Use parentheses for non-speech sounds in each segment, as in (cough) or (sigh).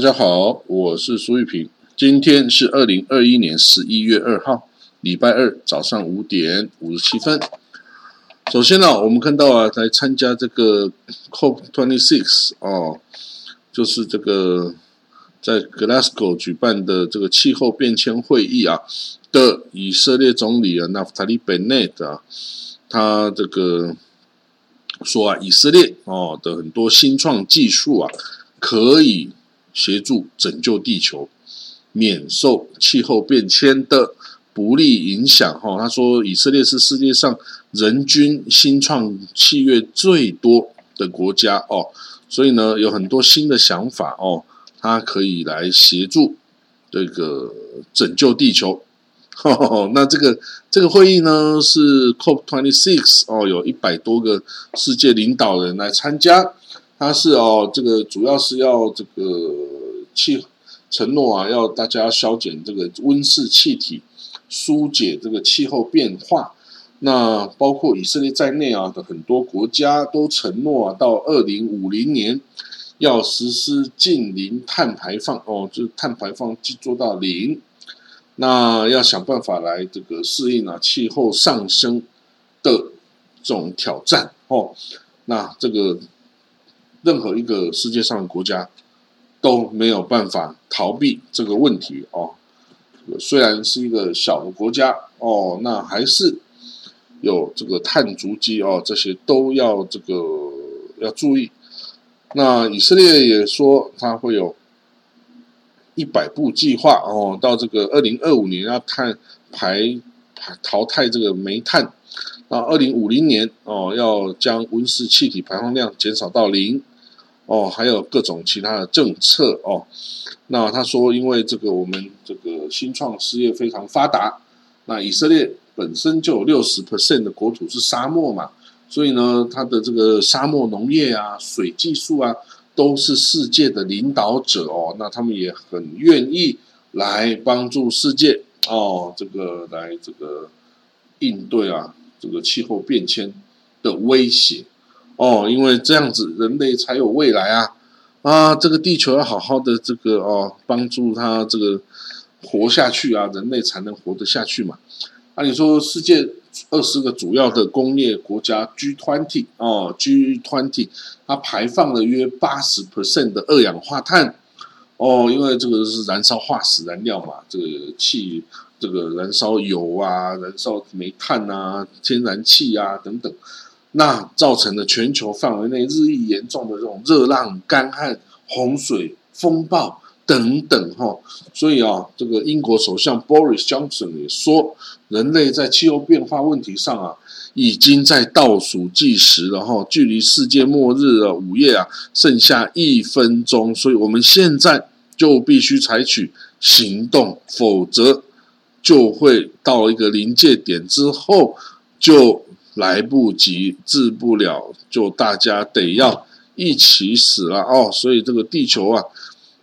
大家好，我是苏玉平。今天是二零二一年十一月二号，礼拜二早上五点五十七分。首先呢，我们看到啊，来参加这个 COP twenty six 哦，就是这个在 Glasgow 举办的这个气候变迁会议啊的以色列总理啊纳夫塔利·贝内特啊，他这个说啊，以色列哦的很多新创技术啊，可以。协助拯救地球，免受气候变迁的不利影响。哈，他说，以色列是世界上人均新创企业最多的国家哦，所以呢，有很多新的想法哦，他可以来协助这个拯救地球。(laughs) 那这个这个会议呢，是 COP twenty six 哦，有一百多个世界领导人来参加。它是哦，这个主要是要这个气承诺啊，要大家消减这个温室气体，疏解这个气候变化。那包括以色列在内啊的很多国家都承诺啊，到二零五零年要实施近零碳排放哦，就是碳排放做到零。那要想办法来这个适应啊气候上升的这种挑战哦。那这个。任何一个世界上的国家都没有办法逃避这个问题哦。虽然是一个小的国家哦，那还是有这个碳足迹哦，这些都要这个要注意。那以色列也说，它会有一百步计划哦，到这个二零二五年要碳排排淘汰这个煤炭，那二零五零年哦，要将温室气体排放量减少到零。哦，还有各种其他的政策哦。那他说，因为这个我们这个新创事业非常发达，那以色列本身就有六十 percent 的国土是沙漠嘛，所以呢，它的这个沙漠农业啊、水技术啊，都是世界的领导者哦。那他们也很愿意来帮助世界哦，这个来这个应对啊，这个气候变迁的威胁。哦，因为这样子人类才有未来啊！啊，这个地球要好好的这个哦，帮助它这个活下去啊，人类才能活得下去嘛。那你说世界二十个主要的工业国家 G twenty 哦，G twenty 它排放了约八十 percent 的二氧化碳哦，因为这个是燃烧化石燃料嘛，这个气这个燃烧油啊，燃烧煤炭啊，天然气啊等等。那造成了全球范围内日益严重的这种热浪、干旱、洪水、风暴等等，哈，所以啊，这个英国首相 Boris Johnson 也说，人类在气候变化问题上啊，已经在倒数计时了，哈，距离世界末日的午夜啊，剩下一分钟，所以我们现在就必须采取行动，否则就会到一个临界点之后就。来不及治不了，就大家得要一起死了哦。所以这个地球啊，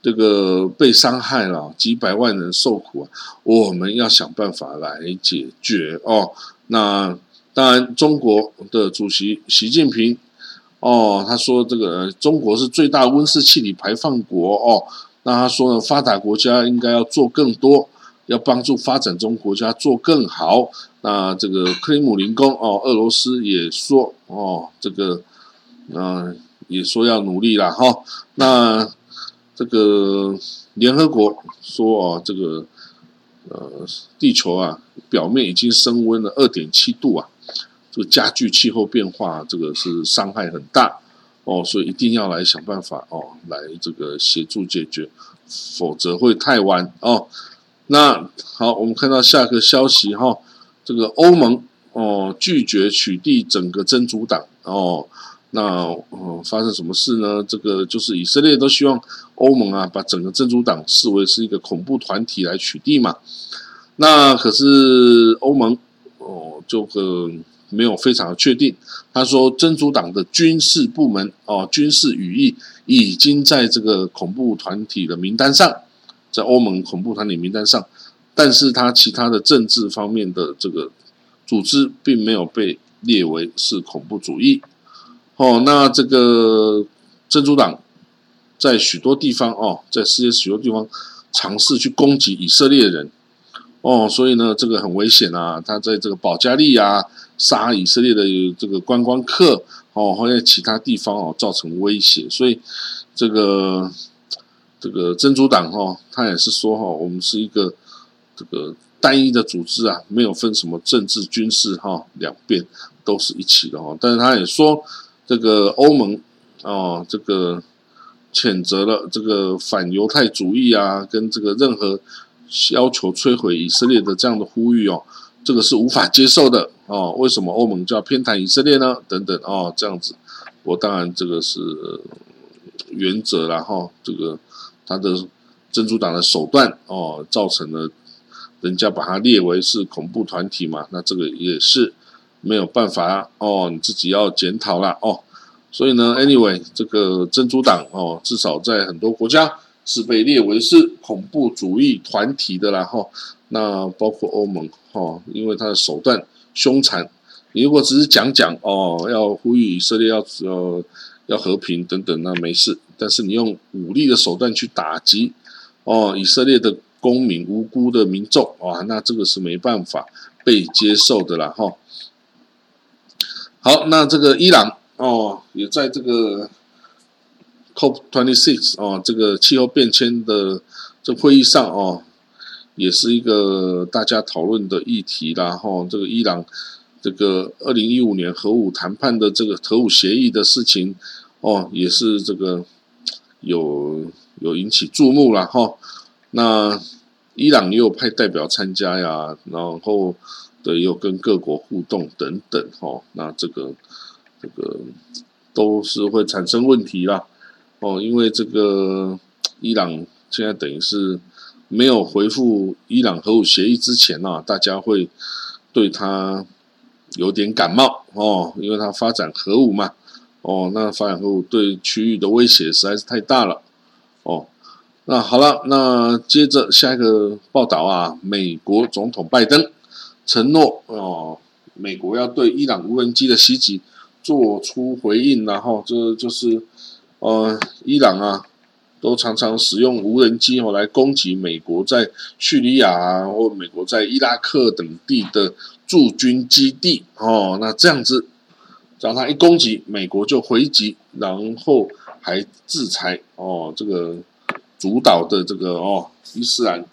这个被伤害了，几百万人受苦啊，我们要想办法来解决哦。那当然，中国的主席习近平哦，他说这个中国是最大温室气体排放国哦。那他说呢，发达国家应该要做更多。要帮助发展中国家做更好。那这个克里姆林宫哦，俄罗斯也说哦，这个嗯，也说要努力了哈。那这个联合国说哦，这个呃，地球啊，表面已经升温了二点七度啊，这个加剧气候变化，这个是伤害很大哦，所以一定要来想办法哦，来这个协助解决，否则会太晚哦。那好，我们看到下个消息哈，这个欧盟哦拒绝取缔整个真主党哦，那嗯发生什么事呢？这个就是以色列都希望欧盟啊把整个真主党视为是一个恐怖团体来取缔嘛。那可是欧盟哦，这个没有非常的确定。他说，真主党的军事部门哦，军事羽翼已经在这个恐怖团体的名单上，在欧盟恐怖团体名单上，但是他其他的政治方面的这个组织并没有被列为是恐怖主义。哦，那这个真主党在许多地方哦，在世界许多地方尝试去攻击以色列人。哦，所以呢，这个很危险啊！他在这个保加利亚杀以色列的这个观光客，哦，或者其他地方哦，造成威胁。所以，这个这个真主党哈，他也是说哈，我们是一个这个单一的组织啊，没有分什么政治、军事哈两边都是一起的哈。但是他也说，这个欧盟哦，这个谴责了这个反犹太主义啊，跟这个任何。要求摧毁以色列的这样的呼吁哦，这个是无法接受的哦。为什么欧盟就要偏袒以色列呢？等等哦，这样子，我当然这个是原则然后这个他的珍珠党的手段哦，造成了人家把它列为是恐怖团体嘛，那这个也是没有办法哦，你自己要检讨了哦。所以呢，anyway，这个珍珠党哦，至少在很多国家。是被列为是恐怖主义团体的啦，哈，那包括欧盟，哈，因为他的手段凶残。你如果只是讲讲哦，要呼吁以色列要呃要和平等等，那没事。但是你用武力的手段去打击哦以色列的公民、无辜的民众，啊，那这个是没办法被接受的啦，哈。好，那这个伊朗哦，也在这个。COP twenty six 哦，这个气候变迁的这会议上哦，也是一个大家讨论的议题啦。哈，这个伊朗这个二零一五年核武谈判的这个核武协议的事情哦，也是这个有有引起注目了哈。那伊朗也有派代表参加呀，然后的有跟各国互动等等哈。那这个这个都是会产生问题啦。哦，因为这个伊朗现在等于是没有回复伊朗核武协议之前啊，大家会对他有点感冒哦，因为他发展核武嘛，哦，那发展核武对区域的威胁实在是太大了哦。那好了，那接着下一个报道啊，美国总统拜登承诺哦，美国要对伊朗无人机的袭击做出回应，然后这就是。呃，伊朗啊，都常常使用无人机哦来攻击美国在叙利亚啊，或美国在伊拉克等地的驻军基地哦。那这样子，只要他一攻击，美国就回击，然后还制裁哦这个主导的这个哦伊斯兰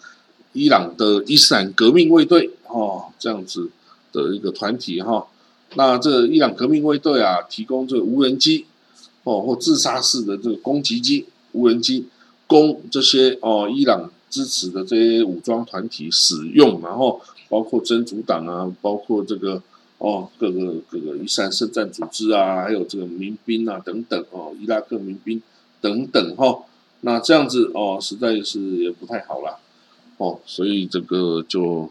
伊朗的伊斯兰革命卫队哦这样子的一个团体哈。那这伊朗革命卫队啊，提供这个无人机。哦，或自杀式的这个攻击机、无人机，供这些哦伊朗支持的这些武装团体使用，然后包括真主党啊，包括这个哦各个各个伊斯兰圣战组织啊，还有这个民兵啊等等哦，伊拉克民兵等等哈，那这样子哦，实在是也不太好了。哦，所以这个就。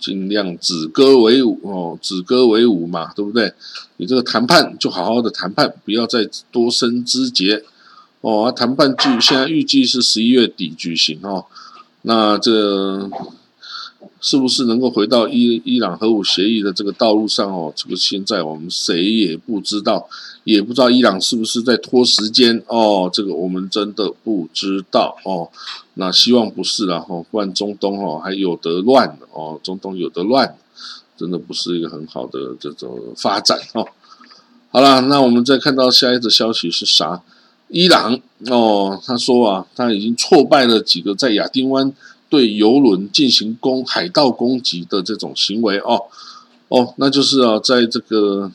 尽量止戈为武哦，止戈为武嘛，对不对？你这个谈判就好好的谈判，不要再多生枝节哦。谈判据现在预计是十一月底举行哦，那这。是不是能够回到伊伊朗核武协议的这个道路上哦？这个现在我们谁也不知道，也不知道伊朗是不是在拖时间哦？这个我们真的不知道哦。那希望不是了哈，不然中东哦还有得乱哦，中东有得乱，真的不是一个很好的这种发展哦。好了，那我们再看到下一则消息是啥？伊朗哦，他说啊，他已经挫败了几个在亚丁湾。对游轮进行攻海盗攻击的这种行为哦哦，那就是啊，在这个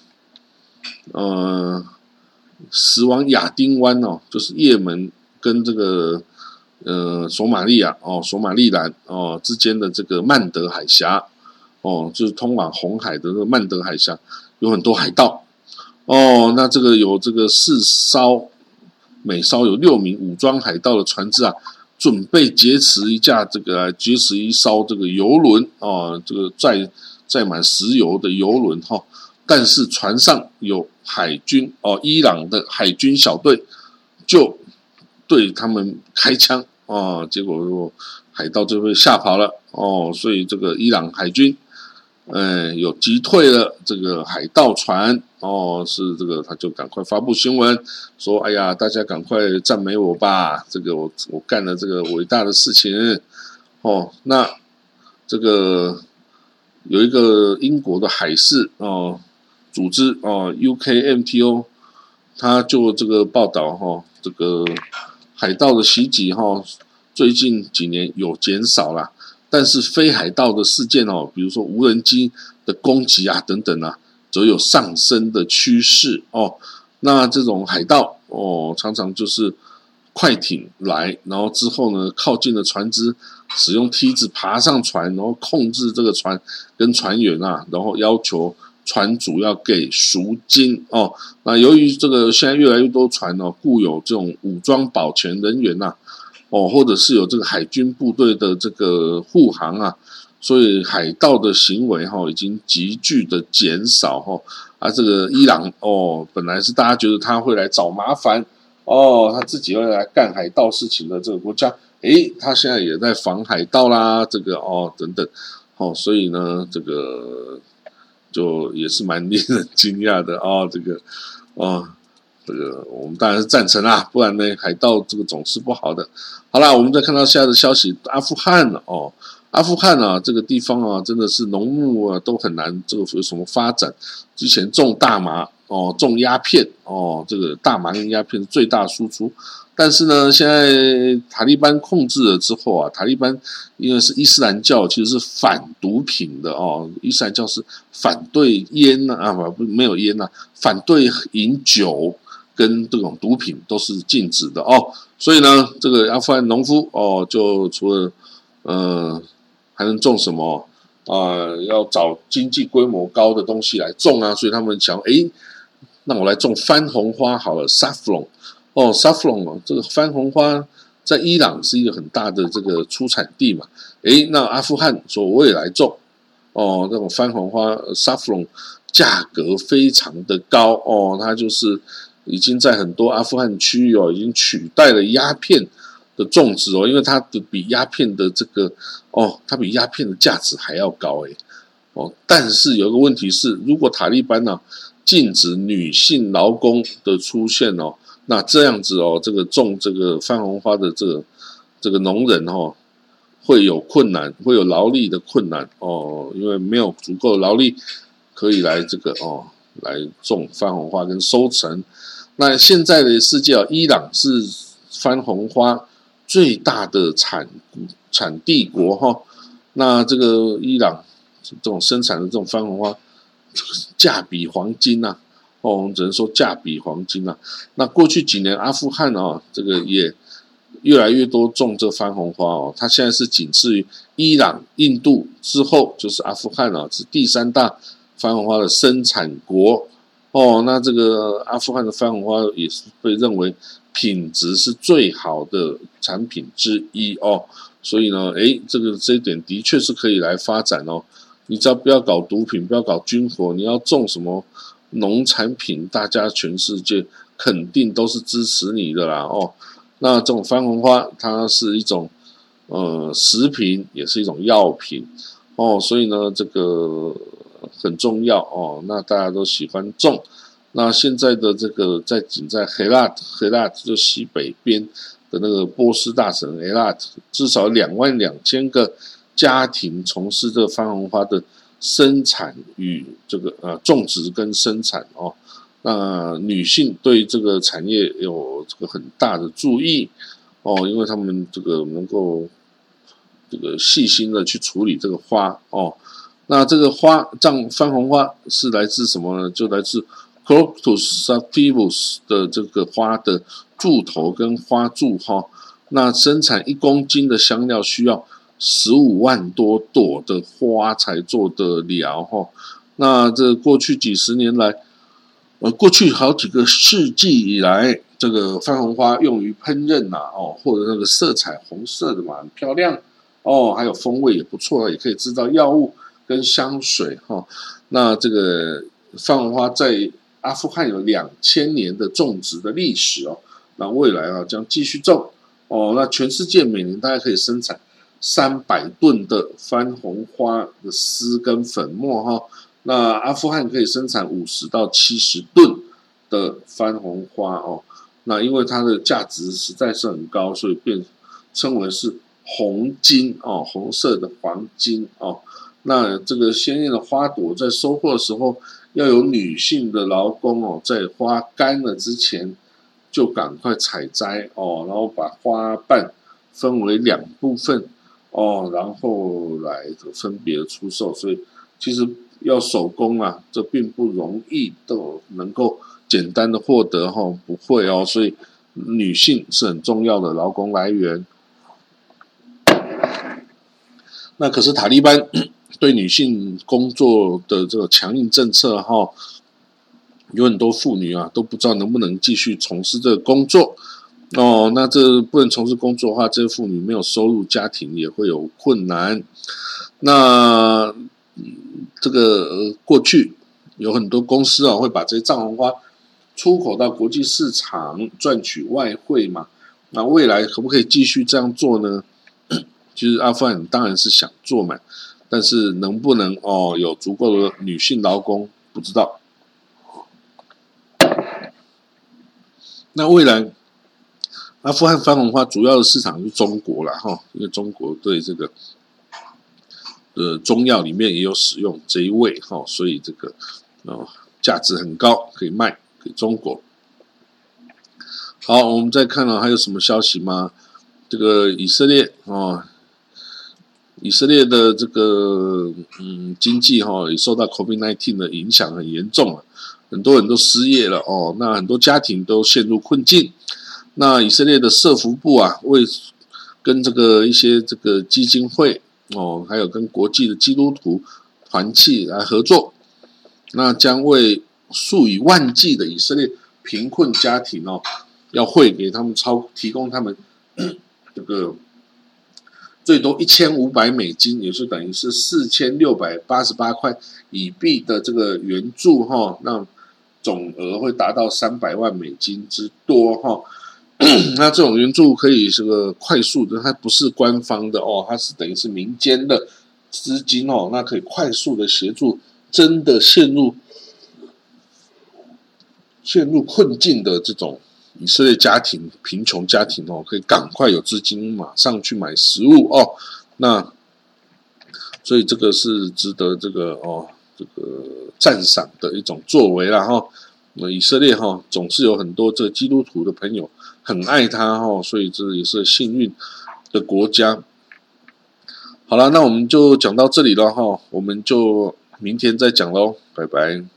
呃死亡亚丁湾哦，就是也门跟这个呃索马利亚哦索马利兰哦之间的这个曼德海峡哦，就是通往红海的这个曼德海峡有很多海盗哦，那这个有这个四艘每艘有六名武装海盗的船只啊。准备劫持一架这个劫持一艘这个游轮啊，这个载载满石油的油轮哈，但是船上有海军哦，伊朗的海军小队就对他们开枪啊，结果海盗就被吓跑了哦，所以这个伊朗海军。嗯，有击退了这个海盗船哦，是这个，他就赶快发布新闻说：“哎呀，大家赶快赞美我吧，这个我我干了这个伟大的事情哦。”那这个有一个英国的海事哦组织哦，UKMTO，他就这个报道哈，这个海盗的袭击哈，最近几年有减少了。但是非海盗的事件哦，比如说无人机的攻击啊等等啊，则有上升的趋势哦。那这种海盗哦，常常就是快艇来，然后之后呢，靠近的船只使用梯子爬上船，然后控制这个船跟船员啊，然后要求船主要给赎金哦。那由于这个现在越来越多船哦，固有这种武装保全人员呐。哦，或者是有这个海军部队的这个护航啊，所以海盗的行为哈已经急剧的减少哈。啊，这个伊朗哦，本来是大家觉得他会来找麻烦哦，他自己要来干海盗事情的这个国家，诶，他现在也在防海盗啦，这个哦等等，哦，所以呢，这个就也是蛮令人惊讶的啊，这个啊。这个我们当然是赞成啦，不然呢，海盗这个总是不好的。好啦，我们再看到现在的消息，阿富汗哦，阿富汗啊，这个地方啊，真的是农牧啊都很难，这个有什么发展？之前种大麻哦，种鸦片哦，这个大麻跟鸦片最大输出。但是呢，现在塔利班控制了之后啊，塔利班因为是伊斯兰教，其实是反毒品的哦。伊斯兰教是反对烟呐啊，不没有烟呐，反对饮酒。跟这种毒品都是禁止的哦，所以呢，这个阿富汗农夫哦，就除了呃，还能种什么啊？要找经济规模高的东西来种啊，所以他们想，哎，那我来种番红花好了，saffron 哦，saffron 哦，这个番红花在伊朗是一个很大的这个出产地嘛，哎，那阿富汗说我也来种哦，这种番红花 saffron 价格非常的高哦，它就是。已经在很多阿富汗区域哦，已经取代了鸦片的种植哦，因为它的比鸦片的这个哦，它比鸦片的价值还要高诶。哦。但是有个问题是，如果塔利班呢禁止女性劳工的出现哦，那这样子哦，这个种这个番红花的这个这个农人哦，会有困难，会有劳力的困难哦，因为没有足够的劳力可以来这个哦来种番红花跟收成。那现在的世界啊，伊朗是番红花最大的产产地国哈。那这个伊朗这种生产的这种番红花，(laughs) 价比黄金呐。哦，我们只能说价比黄金呐。那过去几年，阿富汗啊，这个也越来越多种这番红花哦。它现在是仅次于伊朗、印度之后，就是阿富汗啊，是第三大番红花的生产国。哦，那这个阿富汗的番红花也是被认为品质是最好的产品之一哦，所以呢，诶，这个这一点的确是可以来发展哦。你只要不要搞毒品，不要搞军火，你要种什么农产品，大家全世界肯定都是支持你的啦哦。那这种番红花，它是一种呃食品，也是一种药品哦，所以呢，这个。很重要哦，那大家都喜欢种。那现在的这个在仅在黑拉黑拉就西北边的那个波斯大省黑拉，至少两万两千个家庭从事这个番红花的生产与这个呃种植跟生产哦。那女性对这个产业有这个很大的注意哦，因为他们这个能够这个细心的去处理这个花哦。那这个花，藏番红花是来自什么呢？就来自 Crocus sativus 的这个花的柱头跟花柱哈。那生产一公斤的香料需要十五万多朵的花才做得了哈。那这过去几十年来，呃，过去好几个世纪以来，这个番红花用于烹饪呐，哦，或者那个色彩红色的嘛，很漂亮哦，还有风味也不错，也可以制造药物。跟香水哈。那这个番红花在阿富汗有两千年的种植的历史哦，那未来啊将继续种哦。那全世界每年大概可以生产三百吨的番红花的丝跟粉末哈。那阿富汗可以生产五十到七十吨的番红花哦。那因为它的价值实在是很高，所以变称为是红金哦，红色的黄金哦。那这个鲜艳的花朵在收获的时候，要有女性的劳工哦，在花干了之前就赶快采摘哦，然后把花瓣分为两部分哦，然后来分别出售。所以其实要手工啊，这并不容易都能够简单的获得哈，不会哦。所以女性是很重要的劳工来源。那可是塔利班。对女性工作的这个强硬政策哈，有很多妇女啊都不知道能不能继续从事这个工作哦。那这不能从事工作的话，这些妇女没有收入，家庭也会有困难。那这个过去有很多公司啊会把这些藏红花出口到国际市场赚取外汇嘛。那未来可不可以继续这样做呢？其实阿富汗当然是想做嘛。但是能不能哦有足够的女性劳工不知道。那未来阿富汗番红花主要的市场是中国了哈，因为中国对这个呃中药里面也有使用这一味哈，所以这个哦价值很高，可以卖给中国。好，我们再看到还有什么消息吗？这个以色列啊。以色列的这个嗯经济哈也受到 COVID-19 的影响很严重了，很多人都失业了哦，那很多家庭都陷入困境。那以色列的社福部啊，为跟这个一些这个基金会哦，还有跟国际的基督徒团契来合作，那将为数以万计的以色列贫困家庭哦，要汇给他们超提供他们 (coughs) 这个。最多一千五百美金，也是等于是四千六百八十八块以币的这个援助哈，那总额会达到三百万美金之多哈。(clears throat) 那这种援助可以这个快速的，它不是官方的哦，它是等于是民间的资金哦，那可以快速的协助真的陷入陷入困境的这种。以色列家庭贫穷家庭哦，可以赶快有资金，马上去买食物哦。那所以这个是值得这个哦，这个赞赏的一种作为了哈。那以色列哈，总是有很多这基督徒的朋友很爱他哈，所以这也是幸运的国家。好了，那我们就讲到这里了哈，我们就明天再讲喽，拜拜。